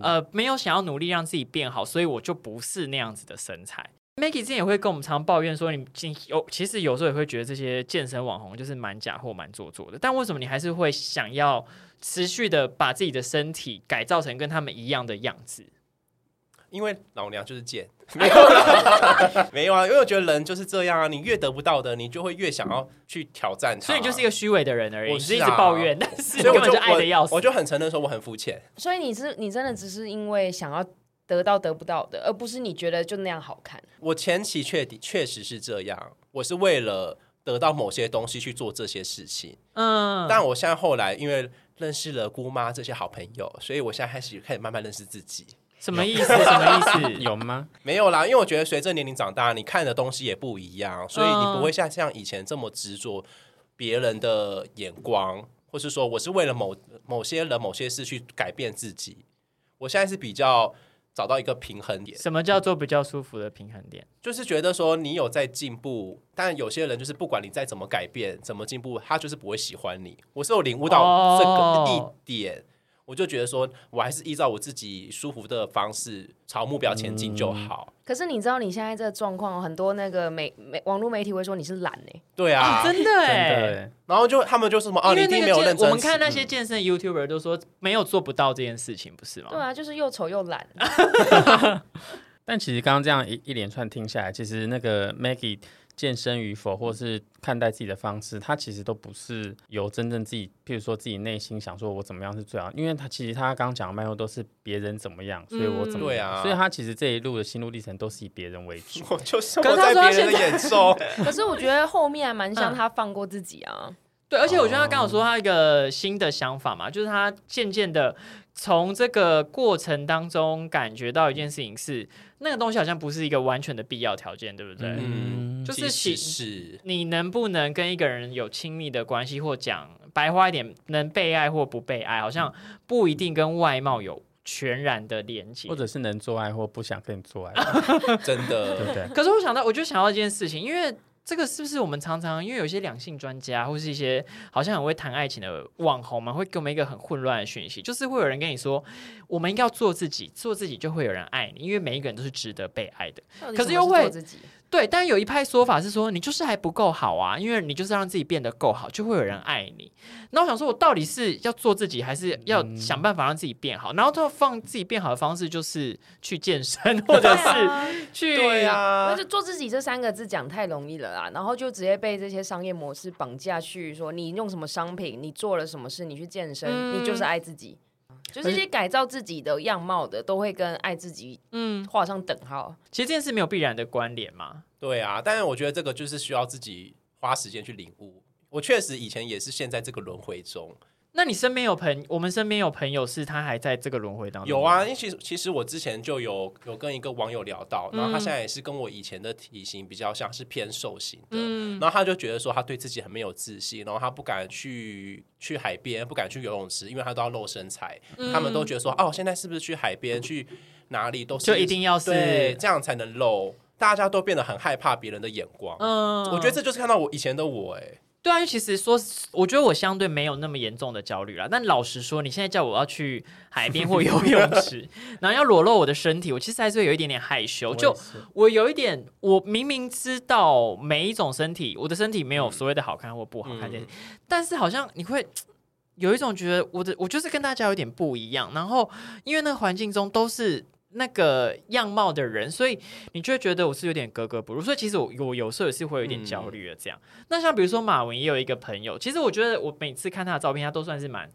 呃没有想要努力让自己变好？所以我就不是那样子的身材。Maggie 之前也会跟我们常抱怨说，你今有其实有时候也会觉得这些健身网红就是蛮假或蛮做作的，但为什么你还是会想要持续的把自己的身体改造成跟他们一样的样子？因为老娘就是贱，没有啦，没有啊，因为我觉得人就是这样啊，你越得不到的，你就会越想要去挑战它，所以你就是一个虚伪的人而已，我你是一直抱怨，但是所以我就根本就爱的要死我，我。就很承认说我很肤浅。所以你是你真的只是因为想要得到得不到的，而不是你觉得就那样好看。我前期确的确实是这样，我是为了得到某些东西去做这些事情。嗯，但我现在后来因为认识了姑妈这些好朋友，所以我现在开始开始慢慢认识自己。什么意思？什么意思？有吗？没有啦，因为我觉得随着年龄长大，你看的东西也不一样，所以你嗯不会像像以前这么执着别人的眼光，或是说我是为了某某些人、某些事去改变自己。我现在是比较找到一个平衡点，什么叫做比较舒服的平衡点？就是觉得说你有在进步，但有些人就是不管你再怎么改变、怎么进步，他就是不会喜欢你。我是有领悟到这个哦一点。我就觉得说我还是依照我自己舒服的方式朝目标前进就好。可是你知道你现在这个状况，很多那个媒媒网络媒体会说你是懒哎、对啊，真的真哎。的然后就他们就说什么哦，因为你一定那个健，没有认真。我们看那些嗯健身 YouTuber 都说没有做不到这件事情，不是吗？对啊，就是又丑又懒。但其实刚刚这样一一连串听下来，其实那个 Maggie 健身与否，或是看待自己的方式，他其实都不是由真正自己，譬如说自己内心想说我怎么样是最好，因为他其实他刚刚讲的脉络都是别人怎么样，所以我怎么样，对啊所以他其实这一路的心路历程都是以别人为主。我就是活在他说他现别人的眼中。可是我觉得后面还蛮像嗯他放过自己啊。对，而且我觉得他刚好说他一个新的想法嘛，就是他渐渐的从这个过程当中感觉到一件事情是，那个东西好像不是一个完全的必要条件，对不对？嗯，就是其其实你能不能跟一个人有亲密的关系，或讲白话一点，能被爱或不被爱，好像不一定跟外貌有全然的连接或。者是能做爱或不想跟你做爱，真的 对不对？可是我想到，我就想到一件事情，因为这个是不是我们常常因为有些两性专家或是一些好像很会谈爱情的网红们，会给我们一个很混乱的讯息，就是会有人跟你说，我们应该要做自己，做自己就会有人爱你，因为每一个人都是值得被爱的。可是又会对，但有一派说法是说，你就是还不够好啊，因为你就是让自己变得够好，就会有人爱你。那我想说，我到底是要做自己，还是要想办法让自己变好？然后就放自己变好的方式，就是去健身，或者是去对啊那就做自己这三个字讲太容易了啦，然后就直接被这些商业模式绑架去说，你用什么商品，你做了什么事，你去健身，嗯你就是爱自己。就是一些改造自己的样貌的，都会跟爱自己嗯，画上等号。其实这件事没有必然的关联嘛。对啊，但是我觉得这个就是需要自己花时间去领悟。我确实以前也是陷在这个轮回中。那你身边有朋，我们身边有朋友是他还在这个轮回当中，有啊，因，为其实其实我之前就有有跟一个网友聊到，然后他嗯现在也是跟我以前的体型比较像是偏瘦型的，嗯。然后他就觉得说他对自己很没有自信，然后他不敢去去海边，不敢去游泳池，因为他都要露身材。他们都觉得说，哦，现在是不是去海边去哪里都是就一定要对是，这样才能露，大家都变得很害怕别人的眼光。嗯。我觉得这就是看到我以前的我、哎，对啊，因为其实说，我觉得我相对没有那么严重的焦虑啦。但老实说，你现在叫我要去海边或游泳池，然后要裸露我的身体，我其实还是会有一点点害羞。就我有一点，我明明知道每一种身体，我的身体没有所谓的好看或不好看这些，但是好像你会有一种觉得我的我就是跟大家有点不一样。然后因为那个环境中都是那个样貌的人，所以你就会觉得我是有点格格不入。所以其实我我有时候也是会有一点焦虑的这样。那像比如说马文也有一个朋友，其实我觉得我每次看他的照片，他都算是蛮。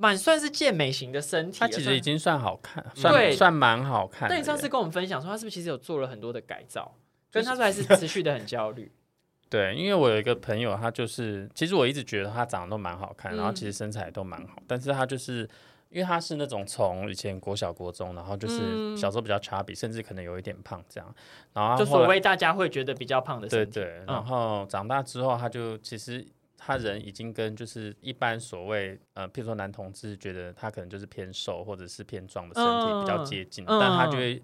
蛮算是健美型的身体了，他其实已经算好看，算算蛮好看的耶。但你上次跟我们分享说，他是不是其实有做了很多的改造？跟他说还是持续的很焦虑。对，因为我有一个朋友，他就是，其实我一直觉得他长得都蛮好看，然后嗯其实身材都蛮好，但是他就是因为他是那种从以前国小国中，然后就是嗯。小时候比较 chubby，甚至可能有一点胖这样，然后他就所谓大家会觉得比较胖的对身体。对，嗯。然后长大之后，他就其实他人已经跟就是一般所谓呃，譬如说男同志觉得他可能就是偏瘦或者是偏壮的身体比较接近，嗯但他。就会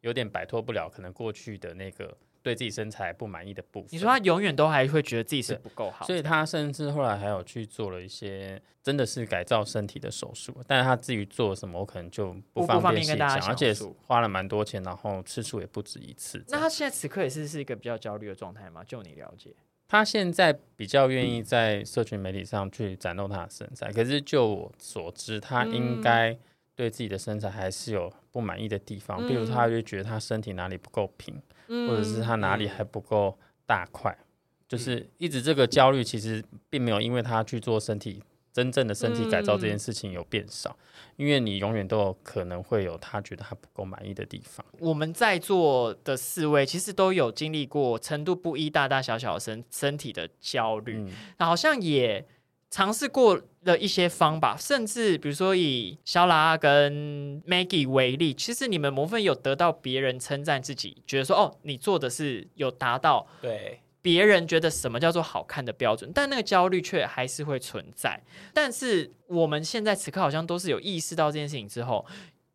有点摆脱不了可能过去的那个对自己身材不满意的部分。你说他永远都还会觉得自己是不够好，所以他甚至后来还有去做了一些真的是改造身体的手术，但是他至于做什么，我可能就不方方便跟大家细讲，而且花了蛮多钱，然后次数也不止一次。那他现在此刻也是是一个比较焦虑的状态吗？就你了解，他现在比较愿意在社群媒体上去展露他的身材，可是就我所知，他应该对自己的身材还是有不满意的地方，比如他就觉得他身体哪里不够平，或者是他哪里还不够大块，就是一直这个焦虑其实并没有因为他去做身体真正的身体改造这件事情有变少，因为你永远都有可能会有他觉得他不够满意的地方。我们在座的四位其实都有经历过程度不一、大大小小的身身体的焦虑，嗯，那好像也尝试过了一些方法，甚至比如说以小拉跟 Maggie 为例，其实你们某部分有得到别人称赞自己，觉得说哦，你做的是有达到对，别人觉得什么叫做好看的标准，但那个焦虑却还是会存在。但是我们现在此刻好像都是有意识到这件事情之后，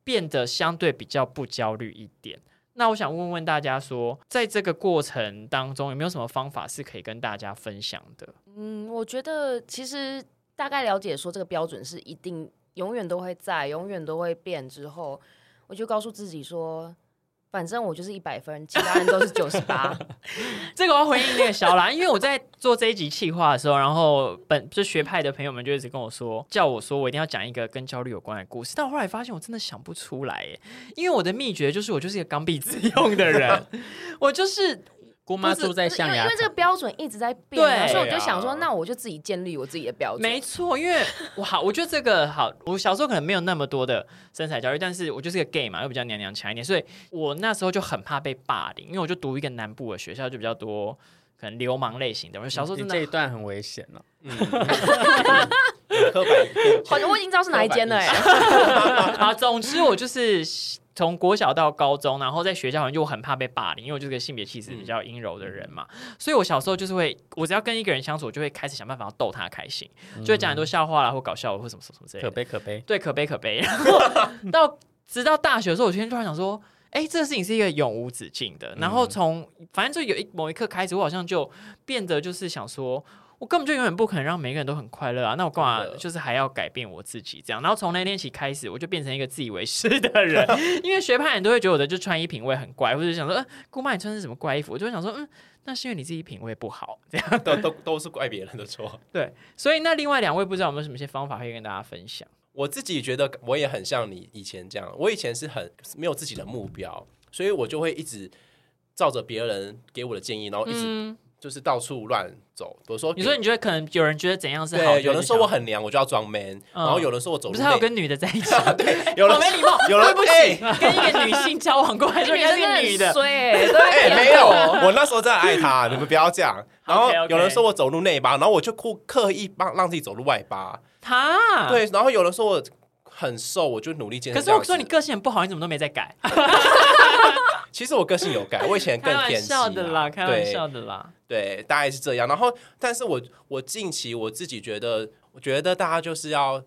变得相对比较不焦虑一点。那我想问问大家说，在这个过程当中，有没有什么方法是可以跟大家分享的？嗯，我觉得其实大概了解说这个标准是一定永远都会在，永远都会变。之后，我就告诉自己说，反正我就是一百分，其他人都是九十八。这个我要回应那个小兰，因为我在做这一集企划的时候，然后本就学派的朋友们就一直跟我说，叫我说我一定要讲一个跟焦虑有关的故事。但我后来发现我真的想不出来耶，因为我的秘诀就是我就是一个刚愎自用的人，我就是姑妈不是住在象牙因为因为这个，标准一直在变啊，所以我就想说，那我就自己建立我自己的标准。没错，因为我好，我觉得这个好。我小时候可能没有那么多的身材焦虑，但是我就是个 gay 嘛，又比较娘娘腔一点，所以我那时候就很怕被霸凌，因为我就读一个南部的学校，就比较多可能流氓类型的。我小时候真的你这一段很危险哦。刻板印好像我已经知道是哪一间了哎、啊，总之我就是从国小到高中，然后在学校好像就我很怕被霸凌，因为我就是个性别气质比较阴柔的人嘛，所以我小时候就是会，我只要跟一个人相处，我就会开始想办法要逗他开心，就会讲很多笑话啦，或搞笑或什么什么什么之类可。悲可悲，对，可悲可悲。然后 到直到大学的时候，我今天突然想说，哎、这个事情是一个永无止境的。然后从反正就有一某一刻开始，我好像就变得就是想说。我根本就永远不可能让每个人都很快乐啊！那我干嘛就是还要改变我自己这样？然后从那天起开始，我就变成一个自以为是的人，因为学派人都会觉得我的就穿衣品味很怪，或者想说，呃，姑妈你穿的是什么怪衣服？我就会想说，嗯，那是因为你自己品味不好这样。都 都都是怪别人的错。对，所以那另外两位不知道有没有什么一些方法可以跟大家分享？我自己觉得我也很像你以前这样，我以前是很没有自己的目标，所以我就会一直照着别人给我的建议，然后一直嗯，就是到处乱走。比如说，你说你觉得可能有人觉得怎样是好，对，有人说我很。娘，我就要装 man，然后有人说我走路不是还有，跟女的在一起？对有人好没礼貌，有人不哎起，跟一个女性交往过，还说人家是个女的，哎、没有，我那时候真的爱他，你们不要这样。然后有人说我走路内八，然后我就刻刻意帮让自己走路外八。他。对，然后有人说我很瘦，我就努力健身。可是我说你，个性很不好，你怎么都没在改？其实我个性有改，我以前更偏激笑的啦，开玩笑的啦。对，大概是这样。然后，但是我我近期我自己觉得，我觉得大家就是要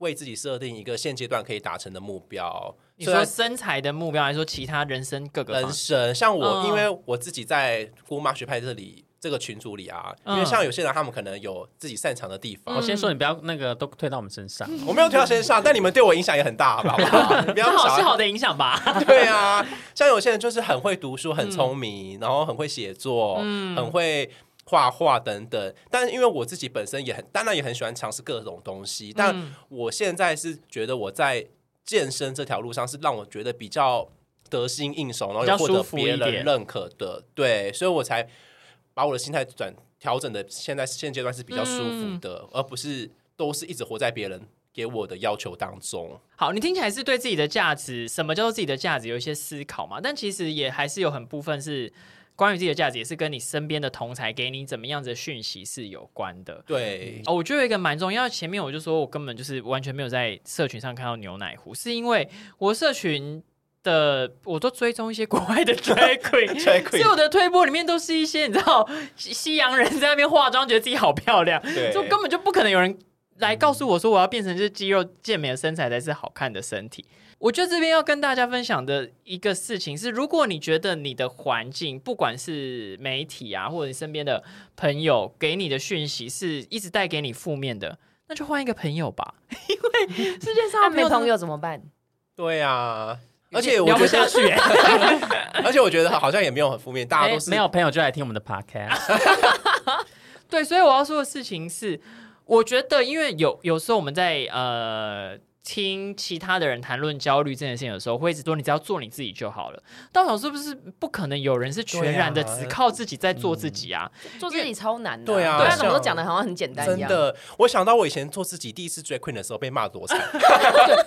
为自己设定一个现阶段可以达成的目标。你说身材的目标，还是说其他人生各个人？生，像我，嗯因为我自己在姑妈学派这里这个群组里啊，因为嗯像有些人他们可能有自己擅长的地方我，先说你不要那个都推到我们身上，我没有推到身上，但你们对我影响也很大，好不好？你 不要好是好的影响吧？对啊，像有些人就是很会读书、很聪明，然后很会写作，很会画画等等。但是因为我自己本身也很，当然也很喜欢尝试各种东西。但嗯我现在是觉得我在健身这条路上是让我觉得比较得心应手，然后又获得别人认可的。对，所以我才把我的心态转调整的，现在现阶段是比较舒服的，嗯而不是都是一直活在别人给我的要求当中。好，你听起来是对自己的价值，什么叫做自己的价值有一些思考嘛？但其实也还是有很部分是关于自己的价值，也是跟你身边的同才给你怎么样子的讯息是有关的。对，哦，我觉得有一个蛮重要。前面我就说我根本就是完全没有在社群上看到牛奶壶，是因为我社群的我都追踪一些国外的 drag queen，所以我的推播里面都是一些你知道西西洋人在那边化妆，觉得自己好漂亮，就根本就不可能有人来告诉我说我要变成就是肌肉健美的身材才是好看的身体。我觉得这边要跟大家分享的一个事情是，如果你觉得你的环境，不管是媒体啊，或者你身边的朋友给你的讯息是一直带给你负面的，那就换一个朋友吧，因为世界上那没朋友友怎么办？对啊，而且我聊不觉得，下去、欸。而且我觉得好像也没有很负面，大家都是哎没有朋友就来听我们的 podcast，对，所以我要说的事情是，我觉得因为有有时候我们在呃听其他的人谈论焦虑这件事情的时候，会一直说你只要做你自己就好了。但我想是不是不可能有人是全然的只靠自己在做自己啊？做自己超难的、对啊对啊怎么都讲的好像很简单一样。真的。我想到我以前做自己第一次 drag queen 的时候被骂多惨，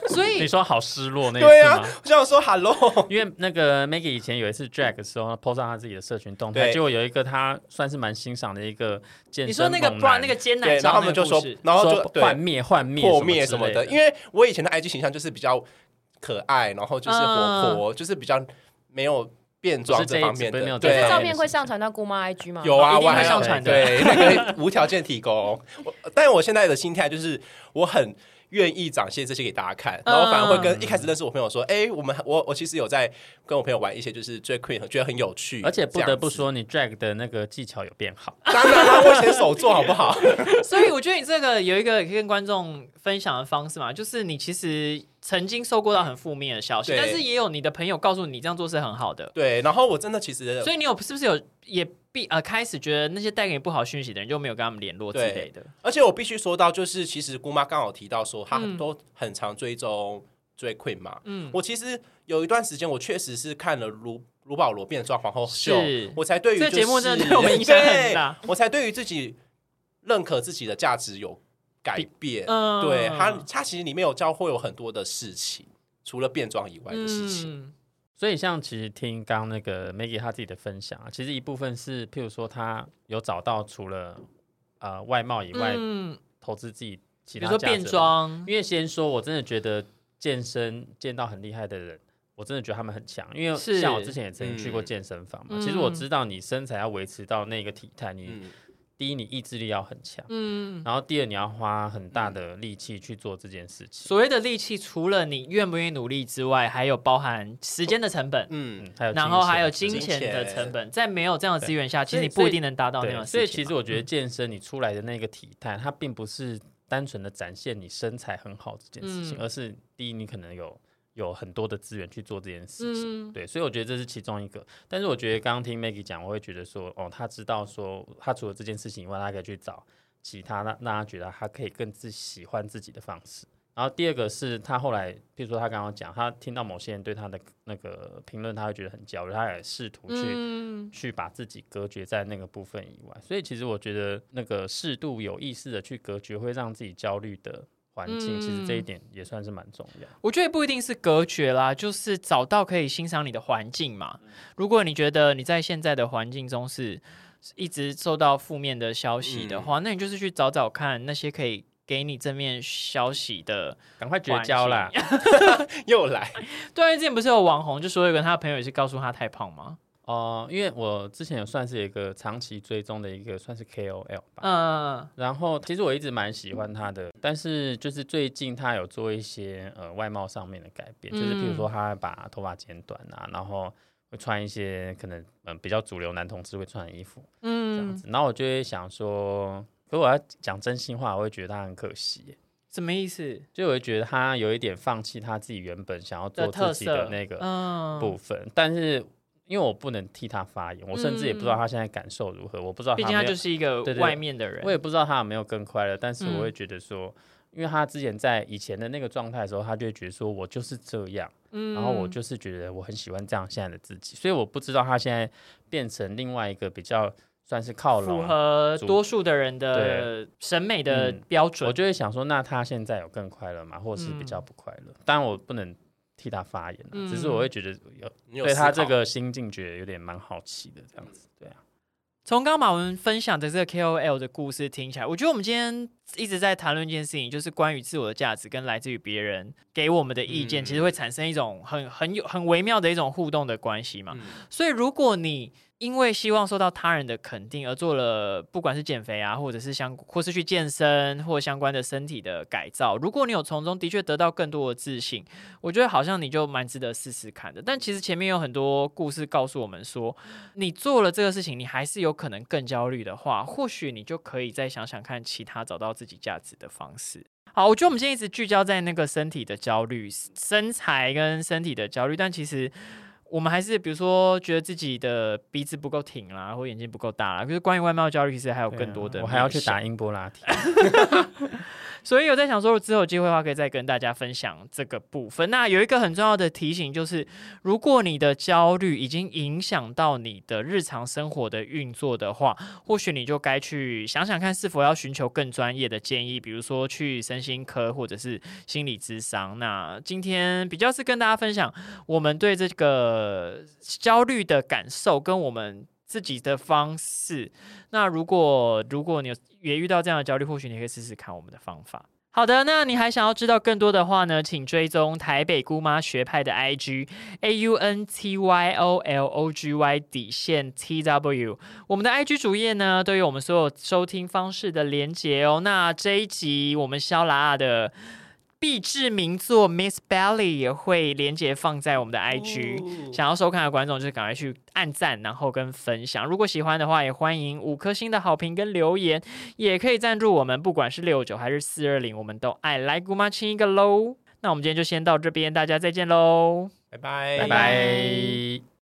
所以 你说好失落那一对啊次吗？，我想说 hello，因为那个 Maggie 以前有一次 drag 的时候，PO 上他自己的社群动态，结果有一个他算是蛮欣赏的一个健身你说那个猛 bra 那个艰难对，然后他们就说然后就幻灭幻灭破灭什么的，因为我以前的 IG 形象就是比较可爱，然后就是活泼，就是比较没有变装这方面的，对照片会上传到姑妈 IG 吗？有啊，我还会上传的对，那个无条件提供。但是我现在的心态就是，我很愿意展现这些给大家看，然后反而会跟一开始认识我朋友说，哎、我们我我其实有在跟我朋友玩一些就是 drag queen，觉得很有趣，而且不得不说，你 drag 的那个技巧有变好。当然啦，我以前手做好不好？所以我觉得你这个有一个可以跟观众分享的方式嘛，就是你其实曾经收过到很负面的消息，但是也有你的朋友告诉你这样做是很好的，对，然后我真的其实所以你有是不是有也必呃开始觉得那些带给你不好讯息的人就没有跟他们联络之对类的？而且我必须说到，就是其实姑妈刚好提到说，她嗯。都很常追踪 drag queen 嘛。嗯，我其实有一段时间，我确实是看了卢卢保罗变装皇后秀，我才对于、就是、这节目真的对我们影响很大。我才对于自己认可自己的价值有改变。嗯。对他，他其实里面有教会有很多的事情，除了变装以外的事情。嗯。所以像其实听刚刚那个 Maggie 他自己的分享啊，其实一部分是譬如说他有找到除了呃外貌以外，嗯，投资自己其比如说变装，因为先说，我真的觉得健身见到很厉害的人，我真的觉得他们很强。因为像我之前也曾经去过嗯。健身房嘛，嗯。其实我知道你身材要维持到那个体态，你、嗯，第一你意志力要很强，嗯，然后第二你要花很大的力气去做这件事情。所谓的力气，除了你愿不愿意努力之外，还有包含时间的成本。嗯嗯，，还有然后还有金钱的成本，在没有这样的资源下，其实你不一定能达到那样。所以其实我觉得健身你出来的那个体态，它并不是单纯的展现你身材很好这件事情，嗯而是第一你可能有有很多的资源去做这件事情。嗯，对，所以我觉得这是其中一个。但是我觉得刚刚听 Maggie 讲，我会觉得说，哦，他知道说，他除了这件事情以外，他可以去找其他让让他觉得他可以更自喜欢自己的方式。然后第二个是他后来，比如说他刚刚讲，他听到某些人对他的那个评论，他会觉得很焦虑，他也试图去、嗯去把自己隔绝在那个部分以外。所以其实我觉得那个适度有意识的去隔绝，会让自己焦虑的环境，其实这一嗯点也算是蛮重要。我觉得不一定是隔绝啦，就是找到可以欣赏你的环境嘛。如果你觉得你在现在的环境中是一直受到负面的消息的话，那你就是去找找看那些可以给你正面消息的。赶快绝交啦！又来，对啊，之前不是有网红就说有个他的朋友也是告诉他太胖吗？哦、因为我之前有算是有一个长期追踪的一个算是 KOL 吧，嗯，然后其实我一直蛮喜欢他的，但是就是最近他有做一些呃外貌上面的改变，就是譬如说他把头发剪短啊，然后会穿一些可能嗯、呃比较主流男同志会穿的衣服嗯。这样嗯，子，然后我就会想说，可我要讲真心话，我会觉得他很可惜耶，什么意思？就我会觉得他有一点放弃他自己原本想要做自己的那个嗯。部分，但是因为我不能替他发言，我甚至也不知道他现在感受如何，我不知道毕竟他就是一个外面的人。我也不知道他有没有更快乐，但是嗯我会觉得说，因为他之前在以前的那个状态的时候，他就会觉得说我就是这样，嗯然后我就是觉得我很喜欢这样现在的自己，所以我不知道他现在变成另外一个比较算是靠符拢。合多数的人的审美的嗯标准。我就会想说，那他现在有更快乐吗？或者是比较不快乐？当然我不能替他发言只是我会觉得有你有对他这个心境觉得有点蛮好奇的这样子，对啊。从刚刚马文分享的这个 KOL 的故事听起来，我觉得我们今天一直在谈论一件事情，就是关于自我的价值跟来自于别人给我们的意见，嗯。其实会产生一种很很有很微妙的一种互动的关系嘛。嗯。所以，如果你因为希望受到他人的肯定而做了，不管是减肥啊，或者是相，或是去健身或相关的身体的改造，如果你有从中的确得到更多的自信，我觉得好像你就蛮值得试试看的。但其实前面有很多故事告诉我们说，你做了这个事情，你还是有可能更焦虑的话，或许你就可以再想想看其他找到自己价值的方式。好，我觉得我们现在一直聚焦在那个身体的焦虑、身材跟身体的焦虑，但其实我们还是比如说觉得自己的鼻子不够挺啦，或眼睛不够大啦，就是关于外貌焦虑，其实还有更多的、我还要去打。英波拉提。所以有在想说，之后有机会的话，可以再跟大家分享这个部分。那有一个很重要的提醒，就是如果你的焦虑已经影响到你的日常生活的运作的话，或许你就该去想想看，是否要寻求更专业的建议，比如说去身心科或者是心理咨商。那今天比较是跟大家分享我们对这个呃焦虑的感受，跟我们自己的方式。那如果如果你也遇到这样的焦虑，或许你可以试试看我们的方法。好的，那你还想要知道更多的话呢？请追踪台北姑妈学派的 IG A U N T Y O L O G Y 底线 T W。我们的 IG 主页呢都有我们所有收听方式的连结哦。那这一集我们肖拉的必制名作《Miss Belly》也会连接放在我们的 IG，、哦想要收看的观众就是赶快去按赞，然后跟分享。如果喜欢的话，也欢迎五颗星的好评跟留言，也可以赞助我们，不管是六九还是四二零，我们都爱来姑妈亲一个喽。那我们今天就先到这边，大家再见喽。拜拜，拜拜。